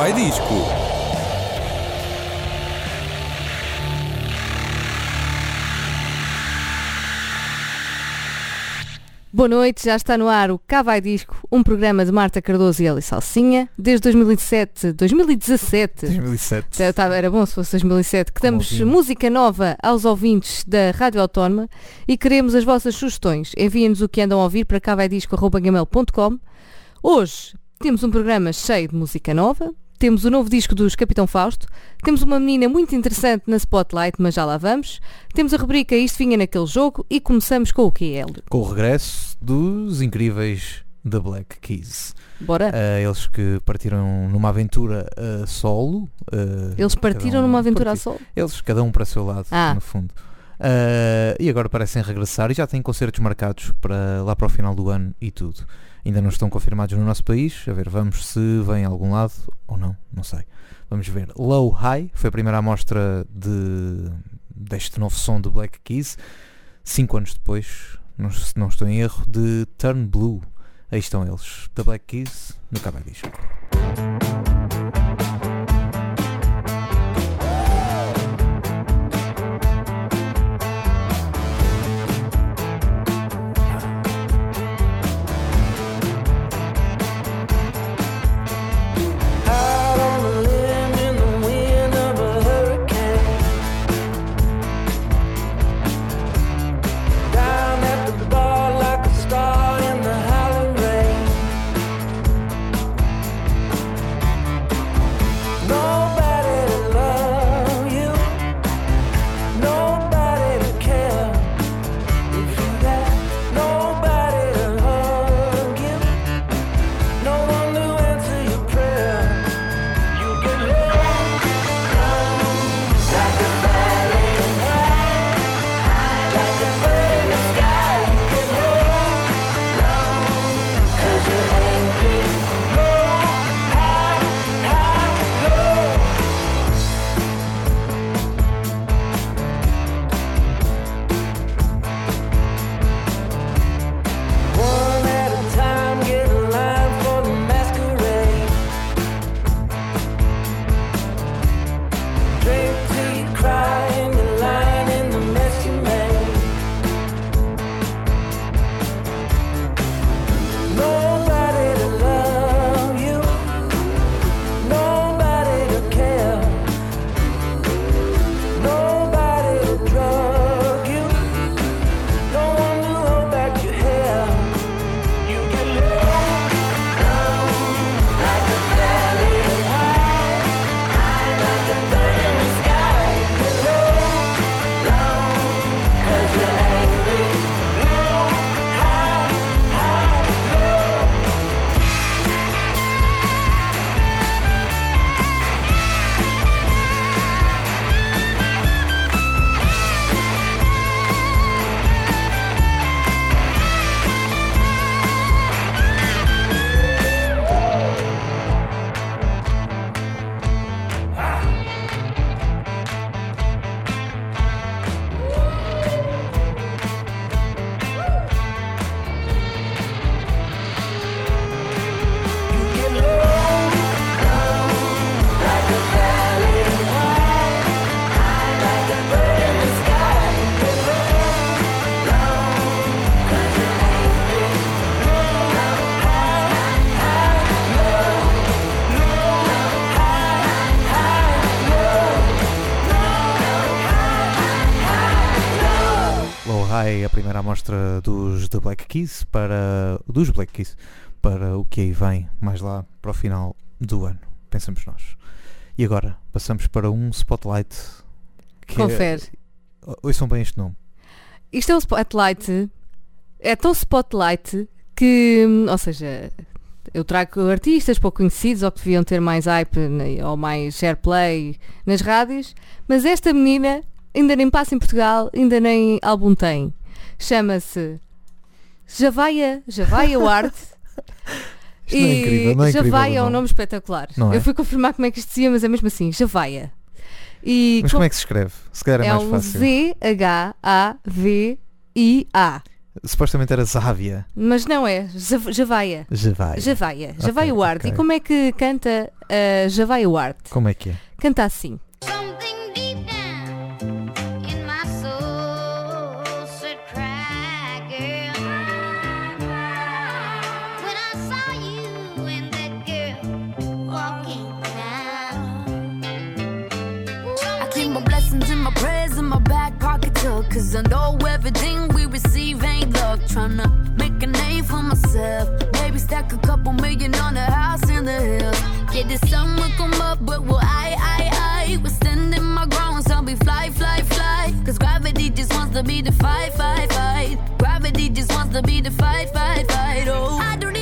vai disco. Boa noite, já está no ar o Cá Vai Disco, um programa de Marta Cardoso e Eli Salsinha, desde 2007, 2017. 2007. Já tá- Era bom se fosse 2007, que damos música nova aos ouvintes da Rádio Autónoma e queremos as vossas sugestões. Enviem-nos o que andam a ouvir para cavaidisco.com. Hoje temos um programa cheio de música nova, temos o novo disco dos Capitão Fausto, temos uma menina muito interessante na Spotlight, mas já lá vamos, temos a rubrica Isto Vinha Naquele Jogo e começamos com o que é. Com o regresso dos incríveis The Black Keys. Bora? Eh, eles que partiram numa aventura a solo. eh, Eles partiram um- numa aventura solo? Eles, cada um para o seu lado, Ah. no fundo. E agora parecem regressar e já têm concertos marcados para lá para o final do ano e tudo. Ainda não estão confirmados no nosso país. A ver, vamos se vem a algum lado ou não, não sei. Vamos ver. Low High foi a primeira amostra de, deste novo som de Black Keys. Cinco anos depois, não, se não estou em erro, de Turn Blue. Aí estão eles, da Black Keys, no Cabo amostra dos The Black Keys para dos Black Keys para o que aí vem mais lá para o final do ano, pensamos nós. E agora passamos para um Spotlight que Confere. É, ouçam bem este nome. Isto é um spotlight, é tão spotlight que, ou seja, eu trago artistas pouco conhecidos ou que deviam ter mais hype né, ou mais airplay nas rádios, mas esta menina ainda nem passa em Portugal, ainda nem álbum tem. Chama-se Javaia, Javaia Ward. Isto não é incrível, não é incrível Javaia o é um nome. espetacular. Não é? Eu fui confirmar como é que isto se dizia, mas é mesmo assim, Javaia. E Mas como é que se escreve? Se calhar é, é mais um fácil. Z-H-A-V-I-A. Supostamente era Závia. Mas não é, Jav- Javaia. Javaia. Javaia, Javaia Ok, Ward. ok. E como é que canta a Javaia Ward? Como é que é? Canta assim. Something Cause I know everything we receive ain't luck. Tryna make a name for myself. Maybe stack a couple million on a house in the hills. Yeah, the sun will come up, but will I, I, I? We're standing my ground, so we fly, fly, fly. Cause gravity just wants to be the fight, fight, fight. Gravity just wants to be the fight, fight, fight. Oh, I don't even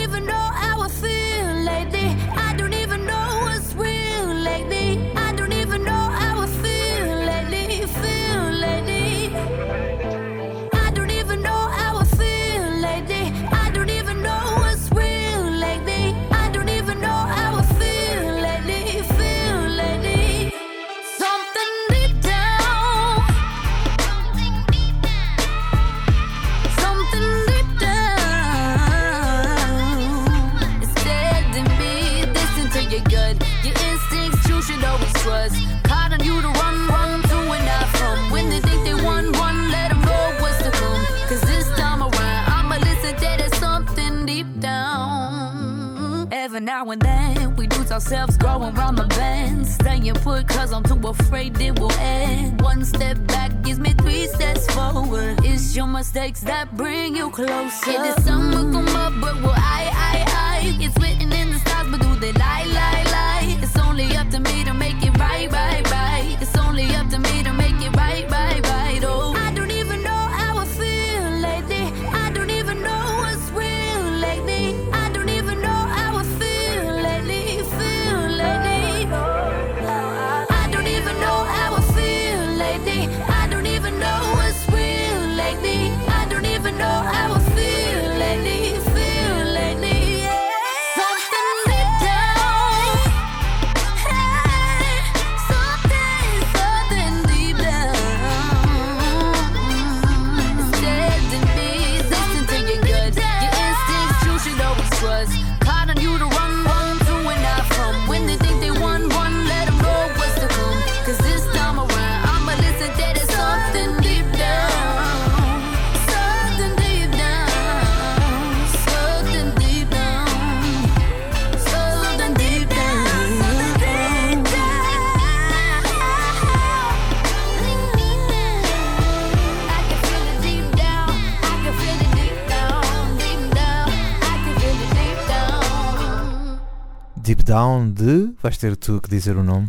Down de. Vais ter tu que dizer o nome.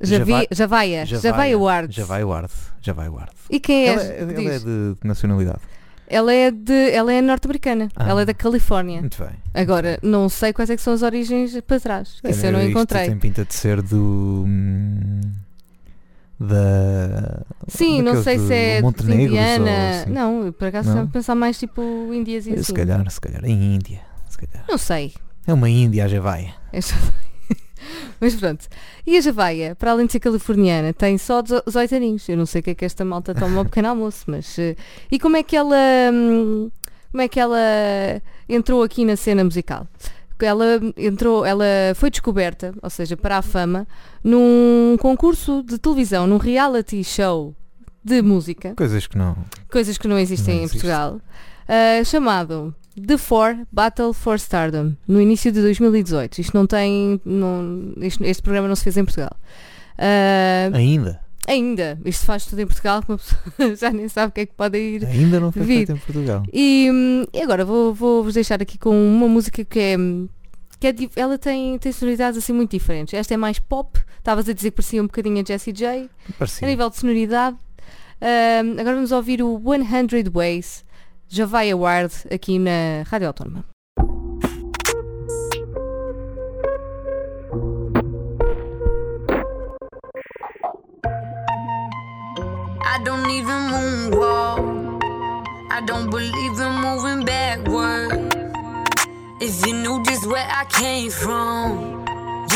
Javi, Javaia, Javaia Ward. Javaia Ward. Javaia Ward. E quem é? Ela, é- ela é de nacionalidade? Ela é de, ela é norte-americana. Ah. Ela é da Califórnia. Muito bem. Agora, não sei quais é que são as origens para trás. Isso eu não Isto encontrei. tem pinta de ser do. hum, da. Sim, não sei se é Montenegro. Indiana. assim. Não, por acaso Não? pensar mais tipo Índias e assim. Se calhar, se calhar. Em Índia. Se calhar. Não sei. É uma Índia a Javaia. É Mas pronto. E a Javaia, para além de ser californiana, tem só 18 aninhos. Eu não sei o que é que esta malta toma ao pequeno almoço, mas. eh, E como é que ela. hum, Como é que ela entrou aqui na cena musical? Ela entrou, ela foi descoberta, ou seja, para a fama, num concurso de televisão, num reality show de música, Coisas que não. coisas que não existem Não em existe. Portugal, ah, chamado The Four Battle for Stardom, no início de 2018. Isto não tem. Não, isto- este programa não se fez em Portugal. Ah, Ainda. ainda, isto faz tudo em Portugal, que uma pessoa já nem sabe o que é que pode ir. Ainda não foi Vi. feito em Portugal. E, hum, e agora vou- vou-vos deixar aqui com uma música que é. Que é ela tem, tem sonoridades assim muito diferentes. Esta é mais pop, estavas a dizer que parecia um bocadinho a Jessie J. A Parecia. nível de sonoridade. Ahm, agora vamos ouvir o 100 Ways, Javaia Ward, aqui na Rádio Autónoma. I don't even moonwalk. I don't believe in moving backward. If you knew just where I came from,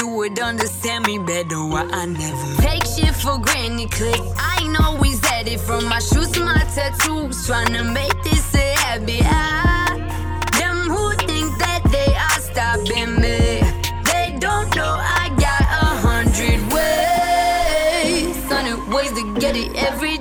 you would understand me better. Why I never take shit for granted. Cause I ain't always at it. From my shoes to my tattoos, trying to make this a happy. I, them who think that they are stopping me, they don't know I got a hundred ways, hundred ways to get it every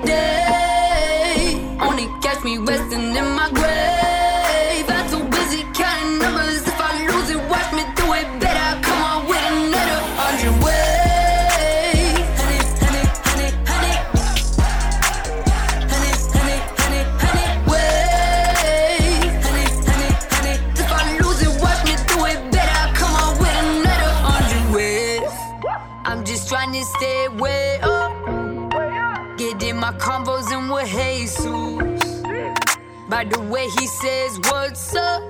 By the way he says what's up.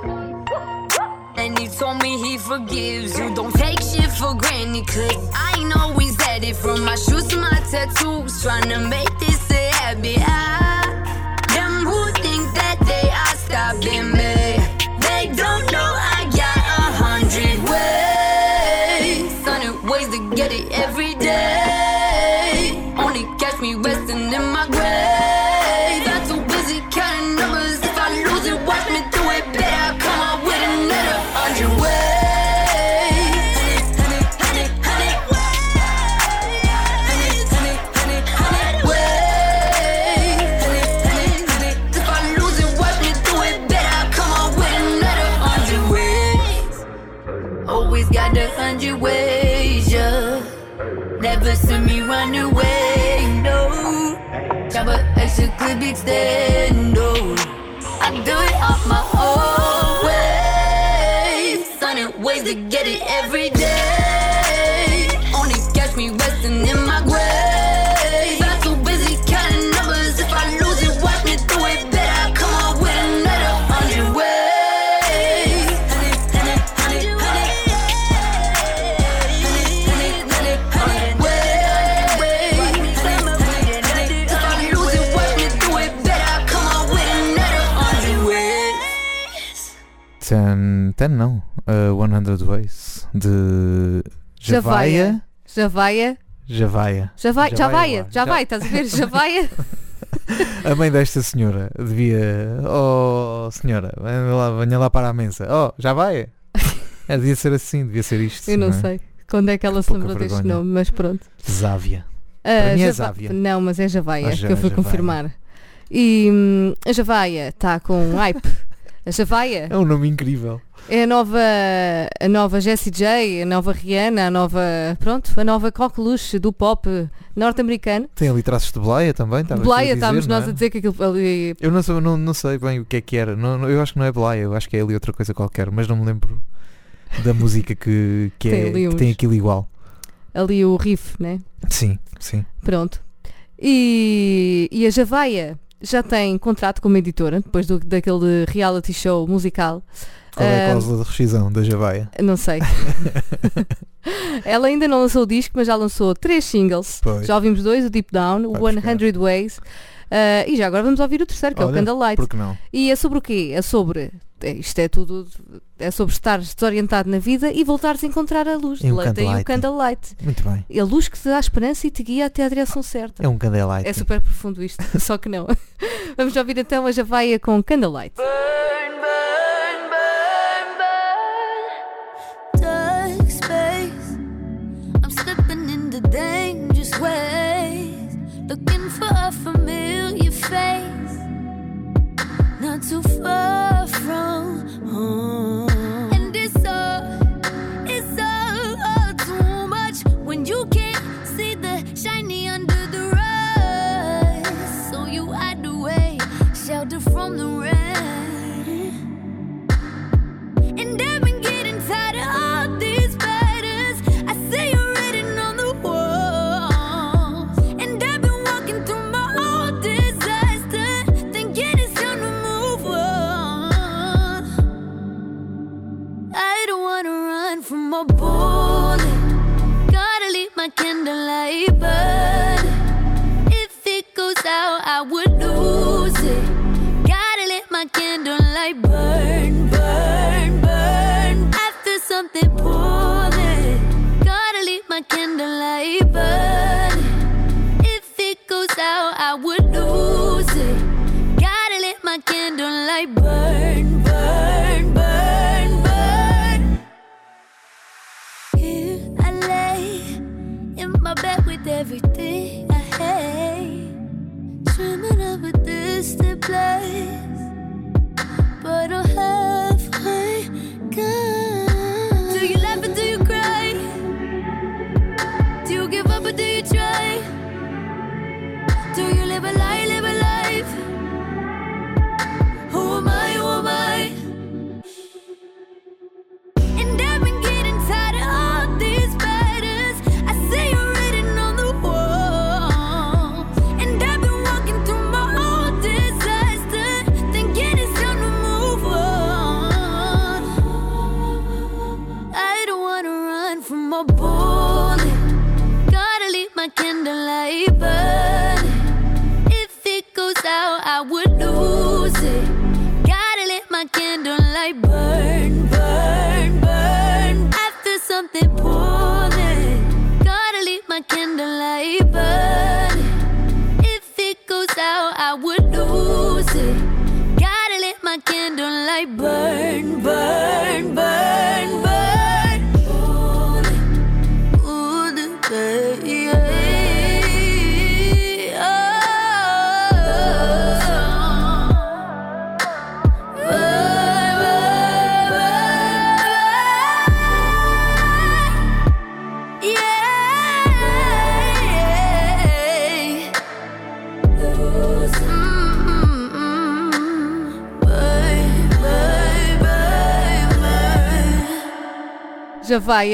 And he told me he forgives you. Don't take shit for granted, cause I ain't always at it. From my shoes to my tattoos, trying to make this a habit. I, extra clip extend, no. I do it off my own way. Sunny ways to get it every day. Tan, tan não. Uh, 100 Ways de Javaia. Javaia. Javaia. Já vai, já vai, lá. já vai, estás a ver? Já vai. A mãe desta senhora devia. Oh, senhora, venha lá, venha lá para a mesa. Oh, já vai? É, devia ser assim, devia ser isto. Eu não é? sei quando é que ela se lembrou deste nome, mas pronto. Závia. Ah, mim é Závia. Não, mas é Javaia, Ah, que já- eu fui Javaia. confirmar. E hum, a Javaia está com hype. A Javaia É um nome incrível. é a nova, a nova Jessie J, a nova Rihanna, a nova, pronto, a nova coqueluche do pop norte-americano. Tem ali traços de Blaia também. estavas tu a Blaia, estávamos nós é? a dizer que aquilo ali. Eu não, sou- não, não sei bem o que é que era. Não, não- eu acho que não é Blaia, eu acho que é ali outra coisa qualquer, mas não me lembro da música que, que, Tem é, que uns- tem aquilo igual. ali o riff, né? Sim, sim. Pronto. E, e a Javaia já tem contrato com uma editora, depois do, daquele reality show musical. Qual é a Ah, cláusula de rescisão da Javaia? Não sei. Ela ainda não lançou o disco, mas já lançou três singles. Pois. Já ouvimos dois, o Deep Down, o Vai buscar. 100 Ways. ah, e já agora vamos ouvir o terceiro, que é o Olha, Candlelight. Por que não? E é sobre o quê? É sobre. É, isto é tudo. É sobre estar desorientado na vida e voltares a encontrar a luz. E um Daí o candlelight. Candlelight. Muito bem. A luz que te dá esperança e te guia até à direção certa. É um candelight. É super profundo isto, só que não. Vamos ouvir então a Javaia com Candlelight. Burn, burn,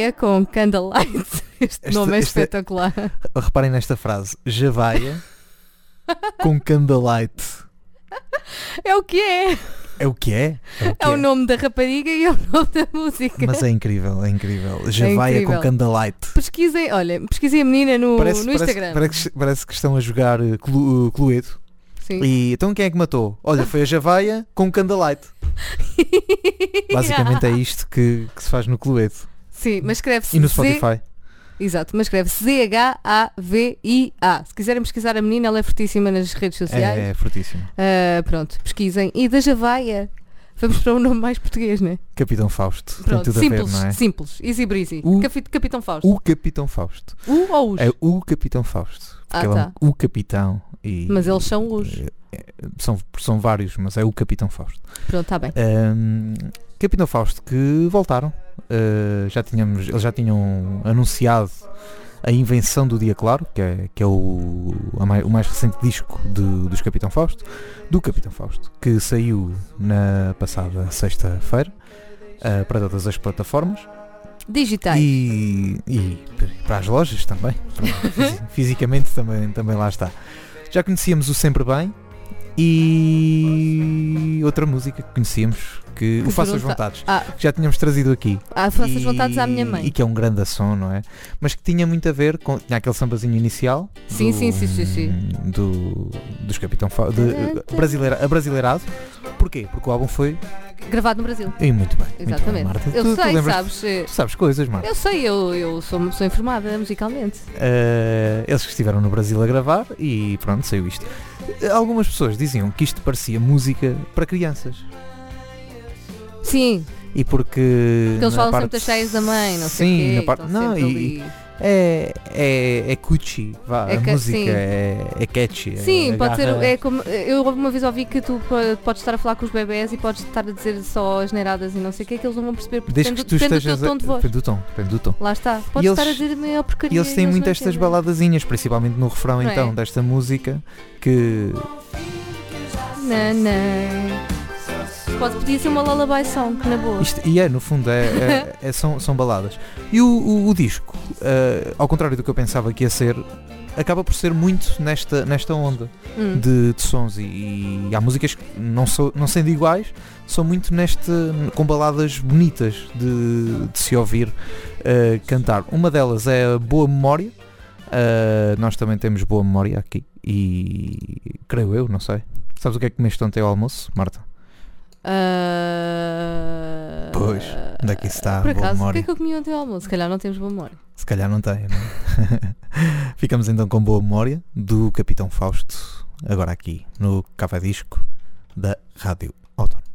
Javaia com Candlelight. Este, Este- nome é este é- espetacular. Reparem nesta frase. Javaia com candlelight. É o que é. É o que é? É o, que É o nome da rapariga e é o nome da música. Mas é incrível, é incrível. Javaia incrível. com candlelight. Pesquisem, olha, pesquisem a menina no, Parece, no Instagram. parece que, parece que estão a jogar uh, Clu- uh, Cluedo. Sim. E então quem é que matou? Olha, foi a Javaia com candlelight. Basicamente é isto que, que se faz no Cluedo. Sim, mas escreve-se E no Z- Spotify. Exato, mas escreve-se Z-H-A-V-I-A. Se quiserem pesquisar a menina, ela é fortíssima nas redes sociais. É, é fortíssimo. Ah, pronto, pesquisem. E da Javaia, vamos para um nome mais português, né? Capitão Fausto. Pronto, simples, ver, não é? simples, easy breezy. O- Capi- Capitão Fausto. O Capitão Fausto. O ou os? É o Capitão Fausto. Porque Ah, ele tá. é um- o Capitão. E, Mas eles são os. é, é, são, são vários, mas é o Capitão Fausto. Pronto, está bem. Ahm, Capitão Fausto que voltaram. Ah, já tínhamos, eles já tinham anunciado a invenção do Dia Claro, que é, que é o, a mai- o mais recente disco de- dos Capitão Fausto, do Capitão Fausto, que saiu na passada sexta-feira ah, para todas as plataformas Digitais. e, e para as lojas também. Fisi- Fisicamente também, também lá está. Já conhecíamos o Sempre Bem e outra música que conhecíamos, que, Que o Faça as Vontades, Ah, que já tínhamos trazido aqui. ah faço as vontades à minha mãe. E que é um grande som, não é? Mas que tinha muito a ver com. Tinha aquele sambazinho inicial. Sim, do- sim, sim, sim, sim. Do, dos Capitão Fa de, brasileira, Abrasileirado. Porquê? Porque o álbum foi. Gravado no Brasil. E muito bem. muito bem, Exatamente. Marta. eu Tu- tu sei, lembras- sabes? eh, Tu sabes coisas, Marta. Eu sei, eu, eu sou, sou informada musicalmente. Eh, eles que estiveram no Brasil a gravar e pronto, saiu isto. Algumas pessoas diziam que isto parecia música para crianças. Sim, E porque. porque eles falam parte- sempre das cheias da mãe, não sei Sim, o quê. na parte- não, e- ali. É, é, é cuchi, vá, É a ca- música é, é catchy. Sim, é, pode ser. É como, eu uma vez ouvi que tu po- podes estar a falar com os bebés e podes estar a dizer só as neiradas e não sei o que, que eles não vão perceber porque Desde depende, que tu depende estejas. do teu tom de voz. Depende do tom, depende do tom. Lá está. Podes eles- estar a dizer a maior porcaria. E eles têm muito estas entendem. baladazinhas, principalmente no refrão é? então desta música, que Não, não. Pode, podia ser uma lullaby song, na boa. Isto- e é, no fundo, é, é- é- são, são baladas. E o, o- o disco, eh, ao contrário do que eu pensava que ia ser, acaba por ser muito nesta, nesta onda Hum. de, de sons. E, e há músicas que, não, sou, não sendo iguais, são muito neste, com baladas bonitas de, de se ouvir eh, cantar. Uma delas é a Boa Memória. Eh, nós também temos boa memória aqui. E creio eu, não sei. Sabes o que é que comeste ontem ao almoço, Marta? Ah, Pois, onde é está? Por Boa acaso, o que memória. é que eu comi ontem ao almoço? Se calhar não temos boa memória. Se calhar não tem, não é? Ficamos então com boa memória do Capitão Fausto, agora aqui no Café Disco da Rádio Autónoma.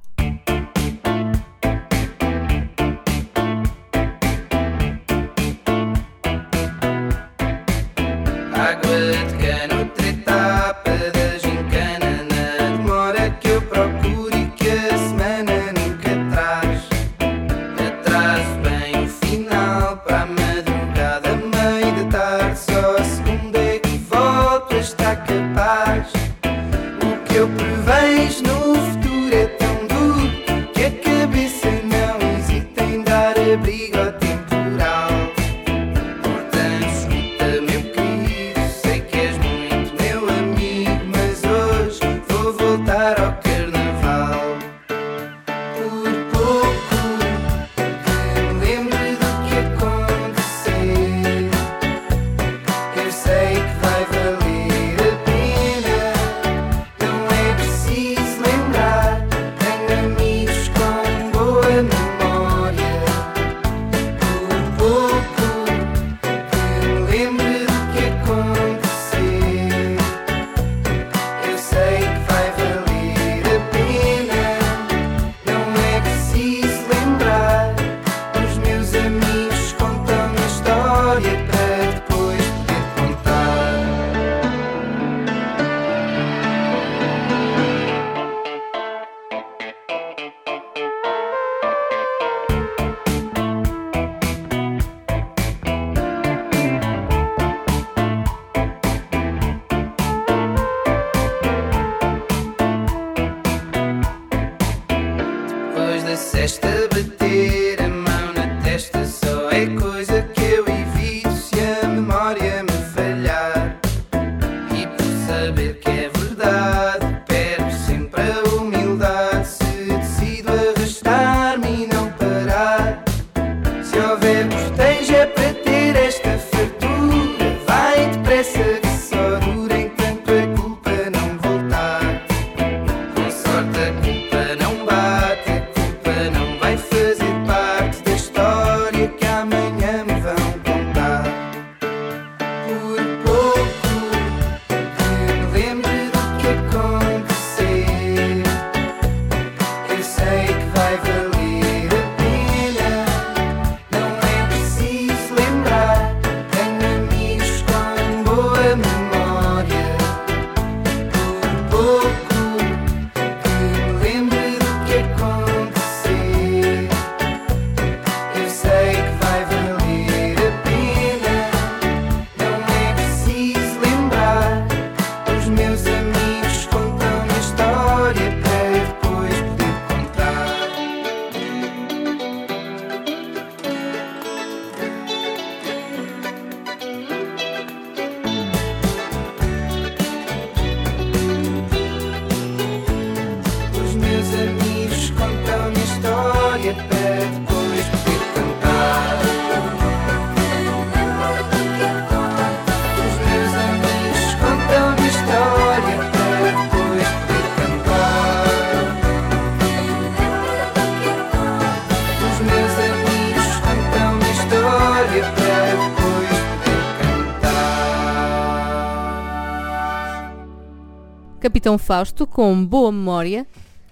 Capitão Fausto, com boa memória.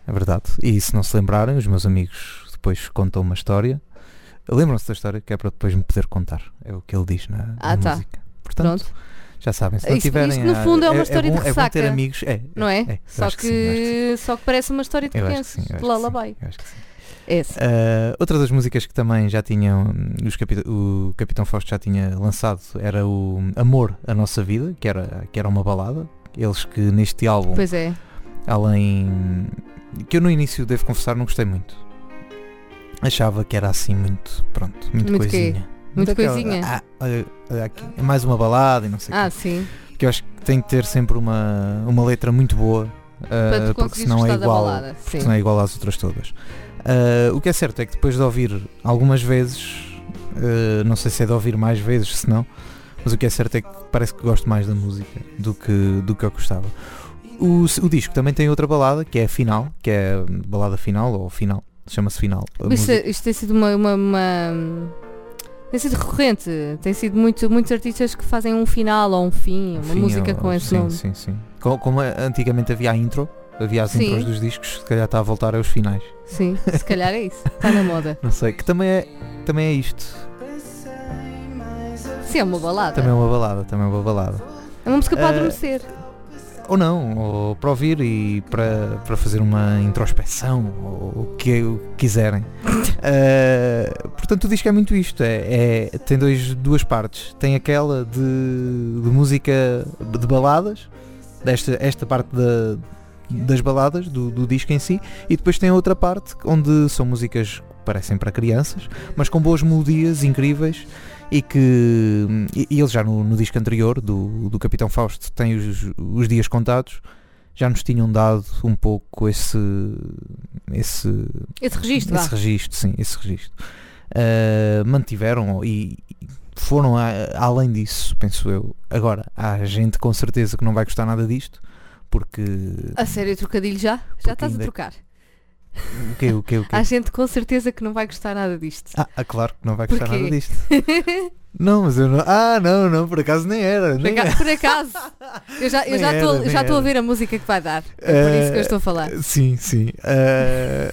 É verdade. E se não se lembrarem, os meus amigos depois contam uma história. Lembram-se da história que é para depois me poder contar. É o que ele diz na, Ah, na tá. música. Portanto, Pronto. já sabem. Se não Isto- tiverem. isto, no ah, fundo, é uma história bom, de É bom ter ressaca. amigos. É, Não é? eu só, que, que sim. só que parece uma história de crianças. de Lullaby. sim, eu acho que sim. Esse. Uh, outra das músicas que também já tinham os capi- o Capitão Fausto já tinha lançado era o Amor a Nossa Vida, que era, que era uma balada. Eles que neste álbum, Pois é. além que eu no início devo confessar não gostei muito. Achava que era assim muito, pronto, muito, Muito quê? coisinha. Muito aquela- coisinha? ah, olha, olha aqui, é mais uma balada e não sei o Ah, quê. sim. Porque eu acho que tem que ter sempre uma, uma letra muito boa. uh, porque senão é igual balada. porque Sim. não é igual às outras todas. Ah, o que é certo é que depois de ouvir algumas vezes, ah, não sei se é de ouvir mais vezes, se não, mas o que é certo é que parece que gosto mais da música do que, do que eu gostava. O, o disco também tem outra balada, que é a final, que é a balada final, ou final, chama-se final. Isto, música- isto tem sido uma, uma- uma- Tem sido recorrente. Tem sido muito, muitos artistas que fazem um final ou um fim, uma Enfim, música ou- com esse sim, nome. Sim, sim. Co- Como antigamente havia a intro, havia as intros dos discos, se calhar está a voltar aos finais. Sim, se calhar é isso. Está na moda. Não sei, que também é, também é isto. Sim, é uma balada. Também é uma balada, também é uma balada. uma música para Ah, adormecer. Ou não, ou para ouvir e para, para fazer uma introspeção, ou o que o que quiserem. Uh, portanto, o disco é muito isto: é, é- tem dois, duas partes. Tem aquela de, de música de baladas, desta, esta parte da- das baladas do, do disco em si, e depois tem a outra parte onde são músicas que parecem para crianças, mas com boas melodias incríveis e que e, e eles já no, no disco anterior do, do Capitão Fausto tem os, os dias contados já nos tinham dado um pouco esse esse, Esse registro, esse registro sim esse registro Uh, mantiveram e foram a- além disso penso eu agora há gente com certeza que não vai gostar nada disto porque A sério, trocadilho já? Já estás a ainda- trocar. O que o que o que Há gente com certeza que não vai gostar nada disto. ah, ah, claro que não vai gostar Porquê? nada disto não mas eu não ah não não por acaso nem era Por nem aca- era. por acaso, eu já Nem estou era, nem já estou a ver a música que vai dar. É por isso que eu estou a falar. Eh, Sim, sim. Eh,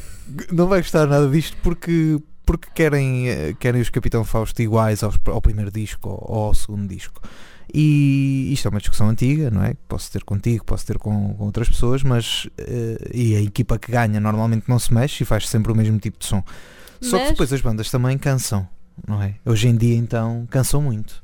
não vai gostar nada disto porque, porque querem, eh, querem os Capitão Fausto iguais aos- ao primeiro disco ou ao segundo disco. E isto é uma discussão antiga, não é? Posso ter contigo, posso ter com, com outras pessoas, mas eh, e a equipa que ganha normalmente não se mexe e faz sempre o mesmo tipo de som. Só Mas- que depois as bandas também cansam, não é? Hoje em dia então cansam muito.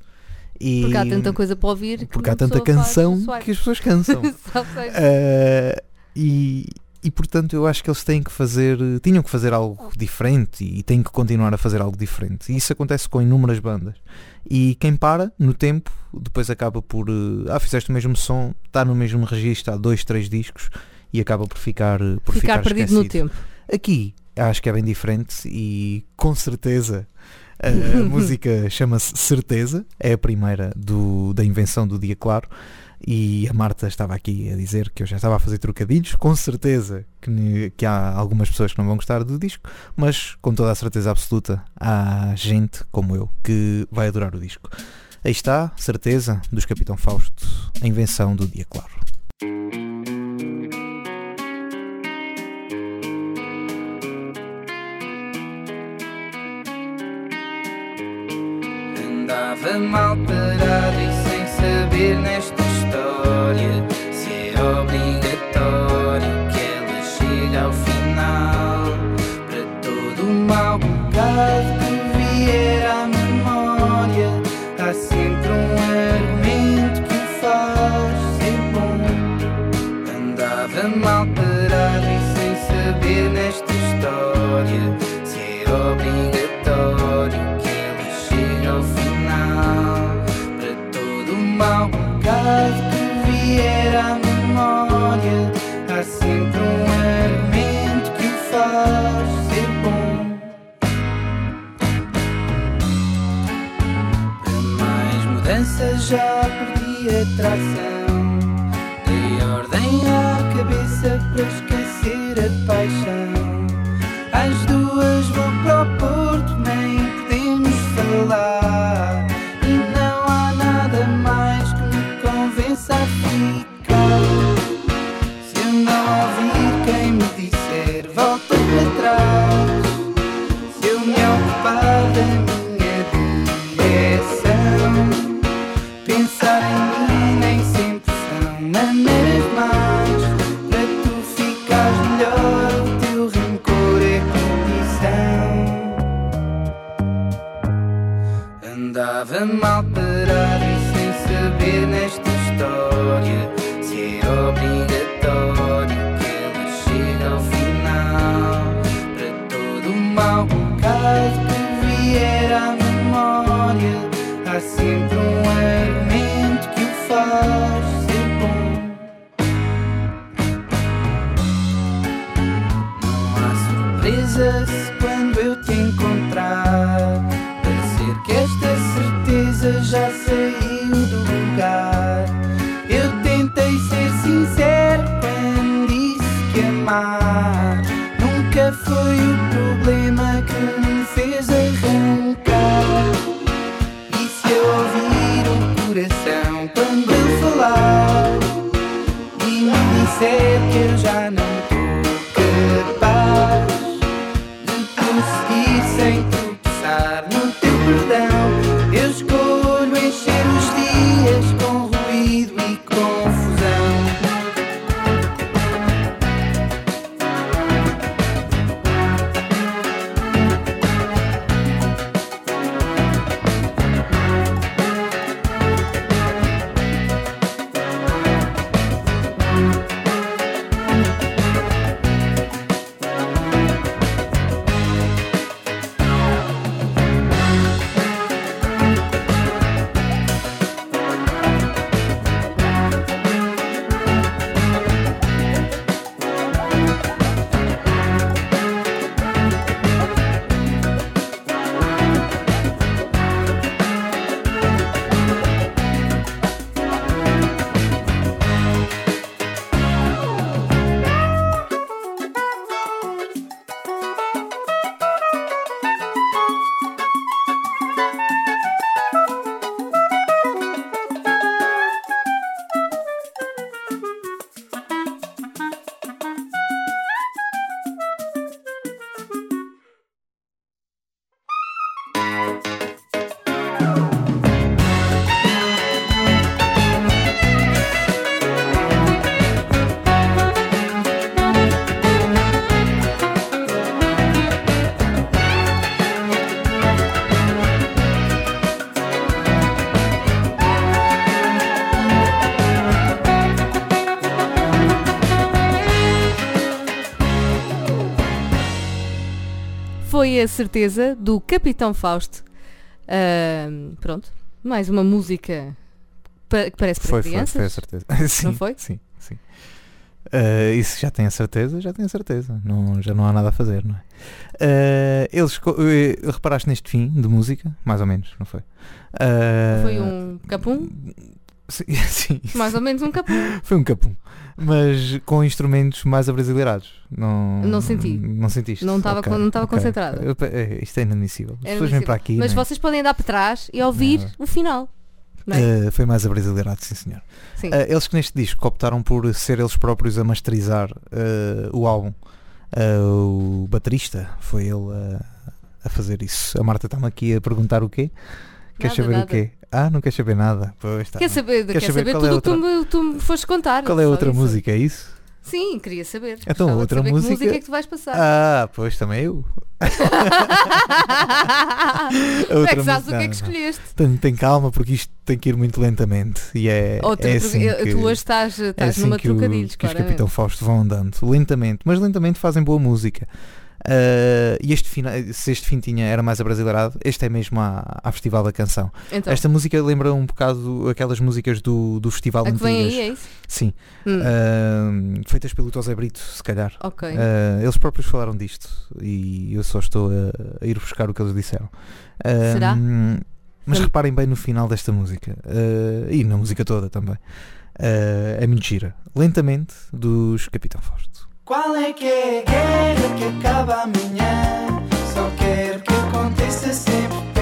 E, Porque há tanta coisa para ouvir que porque há tanta canção que as pessoas cansam. Só Uh, e, e portanto eu acho que eles têm que fazer, tinham que fazer algo diferente e têm que continuar a fazer algo diferente. E isso acontece com inúmeras bandas. E quem para no tempo, depois acaba por. uh, Ah, fizeste o mesmo som, está no mesmo registro há dois, três discos e acaba por ficar, uh, por ficar ficar, perdido no esquecido. tempo. Aqui acho que é bem diferente e com certeza a música chama-se Certeza, é a primeira do, da invenção do Dia Claro. E a Marta estava aqui a dizer que eu já estava a fazer trocadilhos, com certeza que, que há algumas pessoas que não vão gostar do disco, mas com toda a certeza absoluta há gente como eu que vai adorar o disco. Aí está, certeza, dos Capitão Fausto, a invenção do Dia Claro. Andava mal parado saber nesta história se é obrigatório que ela chegue ao final. Para todo o mal bocado que vier à memória, há sempre um argumento que o faz ser bom. Andava mal parado e sem saber nesta história se é obrigatório trasera. Há sempre foi a certeza do Capitão Fausto. Ahm, pronto, mais uma música que parece para Foi, foi, crianças. foi a certeza. sim, foi? Sim, sim. Eh, isso já tem a certeza, já tem a certeza. Não, já não há nada a fazer, não é? Eh, eles, eh, reparaste neste fim de música? Mais ou menos, não foi? Eh, Foi um capum? Sim, sim, Mais ou menos um capum. foi um capum. Mas com instrumentos mais abrasileirados. Não, Não senti. Não sentiste? Não estava Ok, con- não estava ok. concentrada. É, isto é inadmissível. As Era pessoas vêm para aqui. Mas né? vocês podem andar para trás e ouvir Não. o final. É? Eh, foi mais abrasileirado, sim senhor. Sim. Eh, eles que neste disco optaram por ser eles próprios a masterizar eh, o álbum. O baterista foi ele a, a fazer isso. A Marta está-me aqui a perguntar o quê? Quer saber o quê? Ah, não quer saber nada. Pois está. Quer saber, Quer quer saber saber qual é tudo o que tu outra- me, tu me foste contar. Qual é a outra isso. música? É isso? Sim, queria saber. Então, Gostava outra saber que música- música é que tu vais passar. Ah, pois também eu. Tu é outra que sabes o música- que é que escolheste. Tem, tem calma porque isto tem que ir muito lentamente. E é, Outra, é assim que, tu hoje estás, é estás assim numa que, o- que os. Capitão Fausto vão andando. Lentamente, mas lentamente fazem boa música. Ah, e este fina, se este fim tinha, era mais abrasileirado, este é mesmo à, à Festival da Canção. Então, Esta música lembra um bocado aquelas músicas do, do Festival a vem aí é isso? Sim, Hum, ah, feitas pelo Tosé Brito, se calhar. ok. Ah, eles próprios falaram disto e eu só estou a, a ir buscar o que eles disseram. Será? Mas Vamos- reparem bem no final desta música e na música toda também. Ah, é muito gira. Lentamente, dos Capitão Fausto. Qual é que é a guerra que acaba amanhã? Só quero que aconteça sempre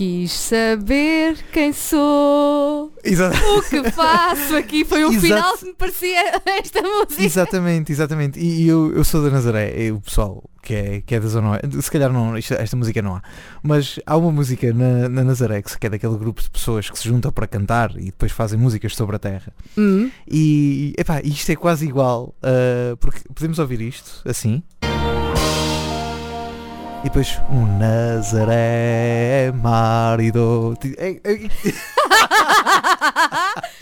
Quis saber quem sou, Exato. o que faço aqui. Foi o Exato. final que me parecia esta música. Exatamente, exatamente. E, e eu, eu sou da Nazaré, é o pessoal que é, que é da Zona Oeste. Se calhar não, esta música não há. Mas há uma música na, na Nazaré que é daquele grupo de pessoas que se juntam para cantar e depois fazem músicas sobre a terra. Hum, E epá, isto é quase igual. ah, porque podemos ouvir isto assim. E depois um Nazaré marido. É, é-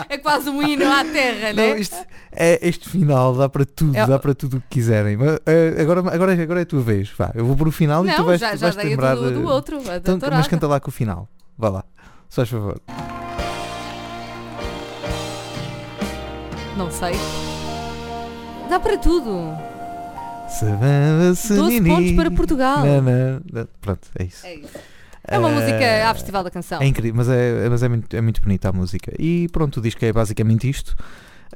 é quase um hino à terra, Não, né? isto, é, este final dá para tudo, É- dá para tudo o que quiserem. Mas, eh, agora, agora, agora é a tua vez. Vá, eu vou para o final e tu Não, vais, já, já vais lembrar. do, do outro, Então, tourada. mas canta lá com o final. Vá lá. Só faz favor. Não sei. Dá para tudo. Savana 12 Senini. pontos para Portugal. Não, não, não. Pronto, é isso. É isso. É uma Eh, música à Festival da Canção. É incrível, mas é, mas é, muito, é muito bonita a música. E pronto, o disco é basicamente isto.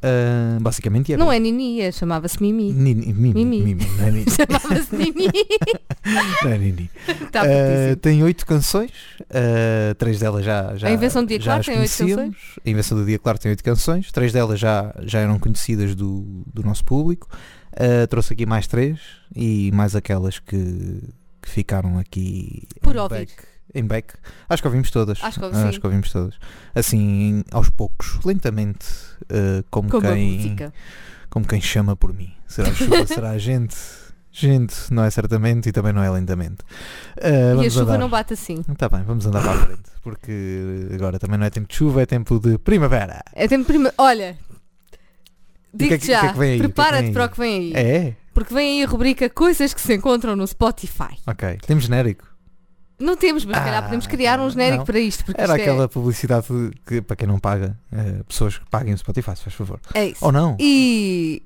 Ah, basicamente é. Não é Nini, é- chamava-se Mimi. Nini, Mimi, Mimi. Mimi, não é Nini. Chamava-se Mimi. Não é Nini. Está Uh, tem oito canções, uh, três delas já, já A Invenção do Dia Claro tem oito conhecíamos. A Invenção do Dia Claro tem oito canções, três delas já, já eram conhecidas do, do nosso público. Uh, trouxe aqui mais três e mais aquelas que, que ficaram aqui Por ouvir. back, em back. Acho que ouvimos todas. Acho que ouvi. Acho que ouvimos todas. Assim, aos poucos, lentamente, uh, como, Como quem, como quem chama por mim. Será a chuva, será a gente. Gente, não é certamente e também não é lentamente. Uh, E a chuva andar. não bate assim. Tá bem, vamos andar para a frente. Porque agora também não é tempo de chuva, é tempo de primavera. É tempo prima... Olha, o que é digo-te já, é prepara-te para o que vem aí. É? Porque vem aí a rubrica Coisas que se encontram no Spotify. Ok. Temos genérico. Não temos, mas se calhar Ah, podemos criar um não. genérico para isto. Era isto é- aquela publicidade que, para quem não paga, eh, pessoas que paguem o Spotify, se faz favor. é, isso. Ou não? E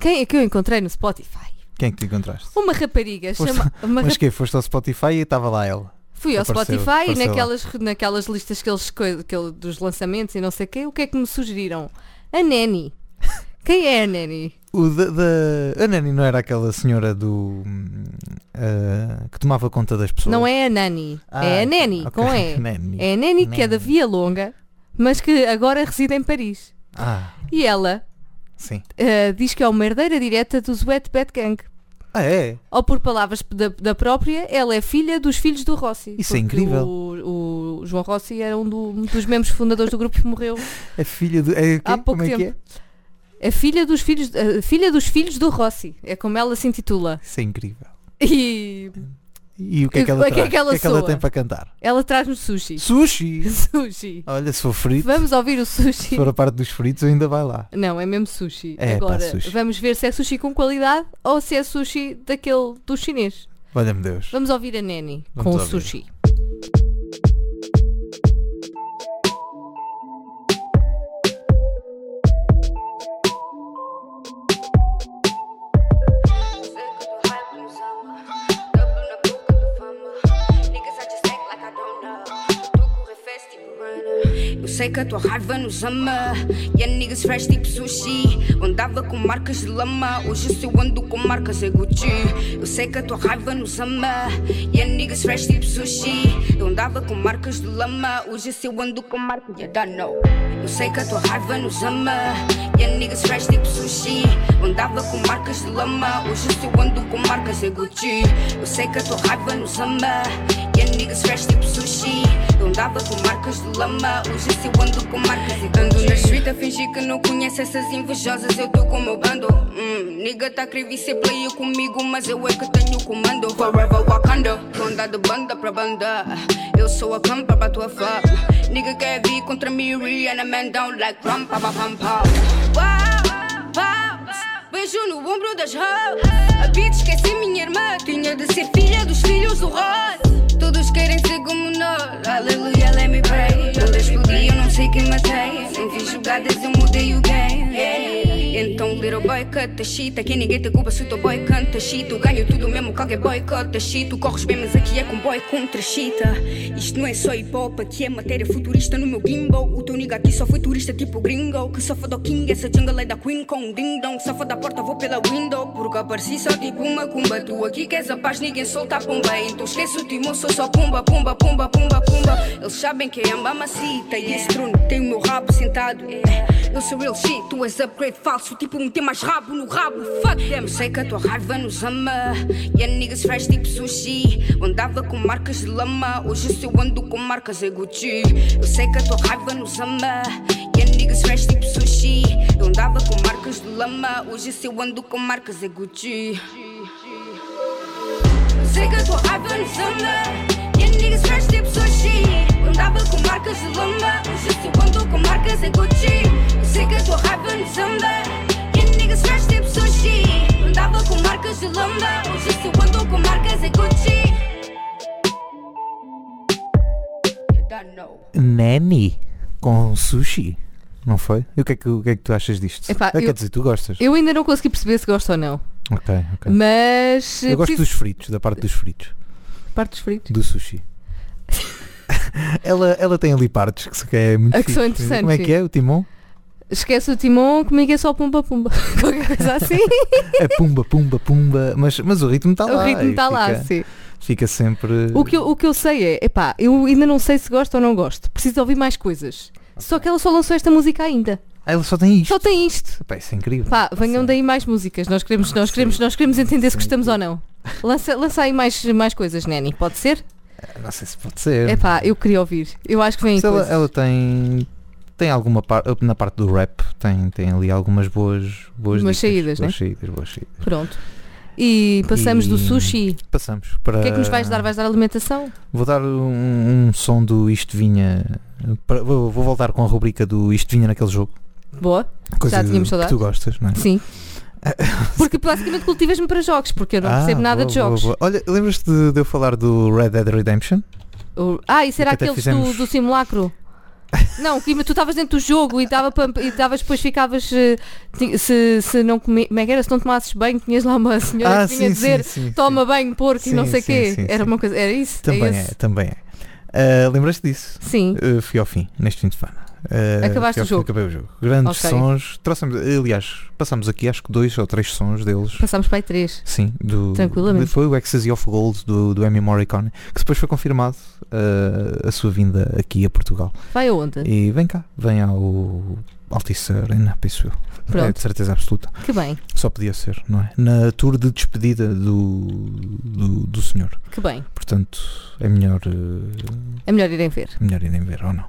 quem é que eu encontrei no Spotify? Quem é que te encontraste? Uma rapariga Foste- chama. Uma Mas que Foste ao Spotify e estava lá ela. Fui ao Apareceu- Spotify e apareceu lá. naquelas, naquelas listas que eles, que dos lançamentos e não sei o quê, o que é que me sugeriram? A Nanny. Quem é a Nanny? O da, da- A Nani não era aquela senhora do. eh, que tomava conta das pessoas? Não é a Nani. Ah, é a Nanny, ok. com E. Nani. É a Nanny que é da. Via Longa, mas que agora reside em Paris. Ah, E ela sim. eh, diz que é uma herdeira direta dos Wet Bad Gang. Ah, é? Ou por palavras da, da própria, ela é filha dos filhos do Rossi. Isso é incrível. O, o João Rossi era um do- um dos membros fundadores do grupo que morreu. É filha do. É? Há pouco Como é que tempo. É? A filha dos filhos, a filha dos filhos do Rossi. É como ela se intitula. Isso é incrível. E E o que é que ela o que é que ela que é que ela tem para cantar? ela traz-nos sushi. Sushi! sushi. Olha, se for frito, Vamos ouvir o se sushi. for a parte dos fritos, ainda vai lá. Não, é mesmo sushi. É, pá, Agora, sushi. vamos ver se é sushi com qualidade ou se é sushi daquele do chinês. Valha-me Deus. Vamos ouvir a Neni Vamos com o sushi. Eu sei que a tua raiva nos ama. E a niggas fresh tipo sushi. Andava com marcas de lama. Hoje se eu ando com marcas é Gucci. Eu sei que a tua raiva nos ama. E a niggas fresh tipo sushi. Eu andava com marcas de lama. Hoje se eu ando com marcas de dano. Eu sei que a tua raiva nos ama. E a niggas fresh tipo sushi. Eu andava com marcas de lama. Hoje se eu ando com marcas é Gucci. Eu sei que a tua raiva nos ama. E a niggas fresh tipo sushi. Eu andava com marcas de lama. Hoje se eu ando com marcas e ando na street a fingir que não conhece essas invejosas. Eu tô com o meu bando. Hum, nigga tá creve ser player comigo, mas eu é que tenho o comando. Forever Wakanda. Vou andar de banda pra banda. Eu sou a campa pra tua fã. Nigga quer vir contra mim, Rihanna man down like pam pam pam pam beijo no ombro das hoes. A bitch esqueci minha jogadas eu mudei o little boy, cut a shit. Aqui ninguém te culpa se o teu boy canta shit. Eu ganho tudo mesmo, qualquer boy canta shit. Tu corres bem, mas aqui é com boy contra chita. Isto não é só hip hop, aqui é matéria futurista no meu gimbal. O teu nigga aqui só foi turista tipo gringo. Que só foda o king, essa jungle é da queen com ding dong. Só foda a porta, vou pela window. Porque apareci só tipo uma cumba. Tu aqui queres a paz, ninguém solta a pomba. Então esquece o timão, sou só pumba, pumba, pumba, pumba, pumba. Eles sabem que é amba macita. E esse trono tem o meu rabo sentado. Eu sou real shit, tu és upgrade falso. Tipo, um tem mais rabo no rabo. Fuck them. Sei que a tua raiva nos ama. E a niggas fresh tipo sushi. Eu Andava com marcas de lama. Hoje se eu ando com marcas é Gucci. Eu sei que a tua raiva nos ama. E a niggas fresh tipo sushi. Eu andava com marcas de lama. Hoje se eu ando com marcas é Gucci. Eu sei que a tua raiva nos ama. Niggas fresh tipo sushi. Andava com marcas de lama. Hoje se ando com marcas é Gucci. Eu sei que a tua raiva nos ama. A fresh tipo sushi. Andava com marcas de. Hoje ando com marcas é Gucci. Nani com sushi. Não foi? E o que é que, o que, é que tu achas disto? Epá, eu- Quer dizer, tu gostas? Eu ainda não consegui perceber se gosto ou não. Ok, ok. Mas. Eu gosto preciso- dos fritos, da parte dos fritos, Parte dos fritos. do sushi. ela, ela tem ali partes que, é muito Ah, que são interessantes, Como é que é o timão? Esquece o timão, comigo é só pumba pumba. Qualquer coisa assim. É pumba, pumba, pumba. Mas, mas o ritmo está o lá. ritmo e está lá, sim. Fica sempre. O que, eu, o que eu sei é, epá, eu ainda não sei se gosto ou não gosto. Preciso ouvir mais coisas. Só que ela só lançou esta música ainda. Ah, ela só tem isto. Só tem isto. Epá, isso é incrível. Pá, venham Sim. daí mais músicas. Nós queremos, nós queremos, nós queremos entender se Sim. gostamos ou não. Lança, lança aí mais, mais coisas, Neni. Pode ser? Não sei se pode ser. Epá, eu queria ouvir. Eu acho que vem ela, ela tem. Tem alguma parte. Na parte do rap, tem, tem ali algumas boas. boas dicas. saídas, boas né? saídas, boas saídas. Pronto. E passamos do E- sushi. Passamos para. O que é que nos vais dar? Vais dar alimentação? Vou dar um, um som do Isto Vinha. para- vou, vou voltar com a rubrica do Isto Vinha naquele jogo. Boa. Coisa Já tínhamos que saudades. tu gostas, não é? Sim. Porque basicamente cultivas-me para jogos, porque eu não Ah, percebo nada boa, de jogos. boa, boa. Olha, lembras-te de, de eu falar do Red Dead Redemption? O- Ah, isso era Que até aqueles fizemos- do, do simulacro. Não, tu estavas dentro do jogo e dava e davas depois ficavas eh, se, se não comi, como é que era? Se não tomasses banho, tinhas lá uma senhora que vinha dizer Ah, sim, toma banho, porco e não Sim, sei o sim, quê. sim, era sim. uma coisa, era isso? Também é, é, também é. Ah, Lembras-te disso? Sim. Uh, fui ao fim, neste fim de semana. Uh, Acabaste ao o jogo? Acabei o jogo. Grandes Ok. sons. Trouxemos, aliás, passamos aqui acho que dois ou três sons deles. Passámos para aí três. Sim, do, Tranquilamente. Foi o Ecstasy of Gold do, do Amy Morricone, que depois foi confirmado uh, a sua vinda aqui a Portugal. Vai aonde? E vem cá, vem ao Altice Arena, penso eu. É Pronto. de certeza absoluta. Que bem, Só podia ser, não é? Na tour de despedida do, do, do senhor. que bem. Portanto, é melhor. uh, É melhor irem ver. melhor irem ver ou não.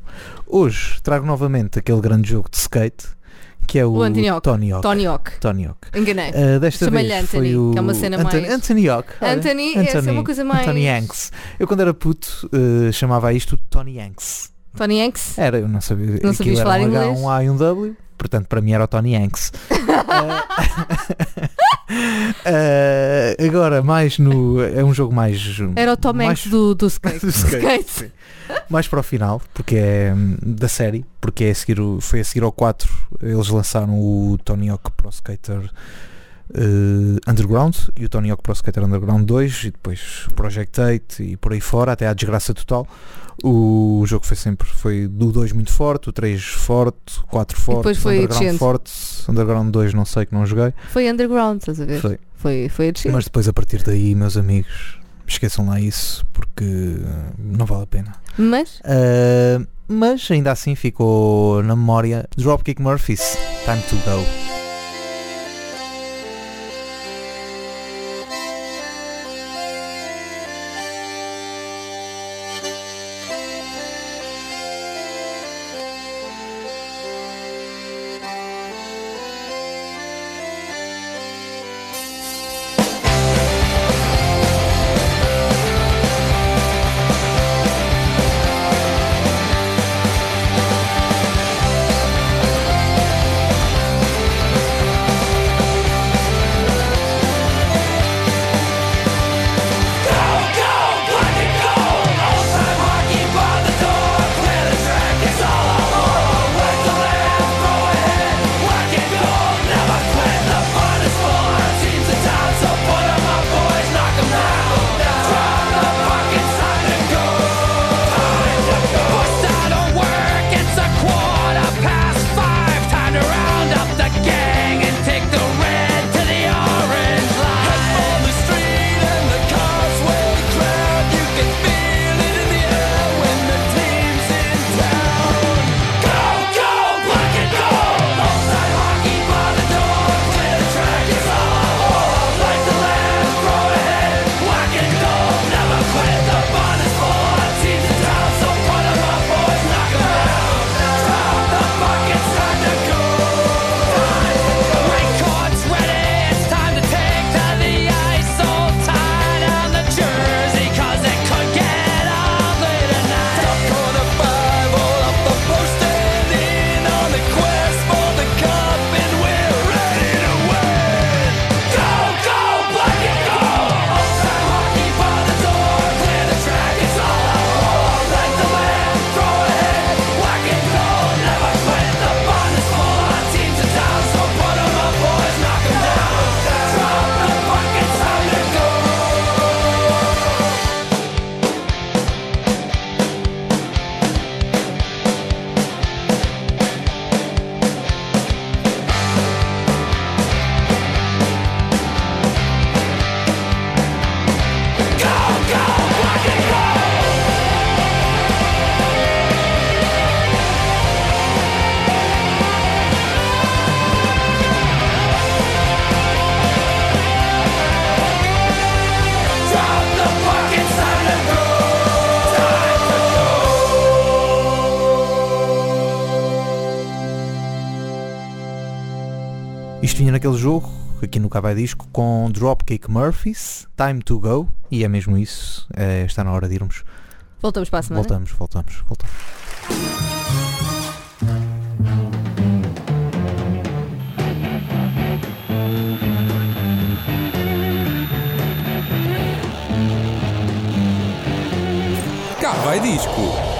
Hoje trago novamente aquele grande jogo de skate que é o, O Anthony Hawk. Tony Hawk. Tony Hawk. Tony Hawk. Enganei. Uh, desta Chama-lhe vez Anthony, foi o que é uma cena Anthony, mais- Anthony Hawk. olha. Anthony, essa é uma coisa mais- Anthony Hanks. Eu quando era puto uh, chamava isto Tony Hanks. Tony Hanks? Era, eu não sabia. Não sabias era falar um H, inglês? um A e um W. Portanto, para mim era o Tony Hanks. Uh, agora, mais no. É um jogo mais. Era o Tom mais- Hanks do, do skate. do skate, sim. mais para o final, porque é hum, da série, porque é a seguir o- foi a seguir ao 4, eles lançaram o Tony Hawk Pro Skater eh, Underground e o Tony Hawk Pro Skater Underground 2 e depois Project 8 e por aí fora, até à desgraça total. O jogo foi sempre, foi do 2 muito forte, o 3 forte, o 4 forte, depois foi Underground descendo. forte, Underground 2 não sei que não joguei, Foi underground, estás a ver? foi. Foi, foi. Mas depois a partir daí, meus amigos, esqueçam lá isso porque não vale a pena. Mas, Uh, mas ainda assim ficou na memória Dropkick Murphys Time to Go. Vinha naquele jogo, aqui no Cabo Disco, com Dropkick Murphys, Time to Go, e é mesmo isso, é, está na hora de irmos. Voltamos para a semana. Voltamos, voltamos, voltamos. Cá vai disco.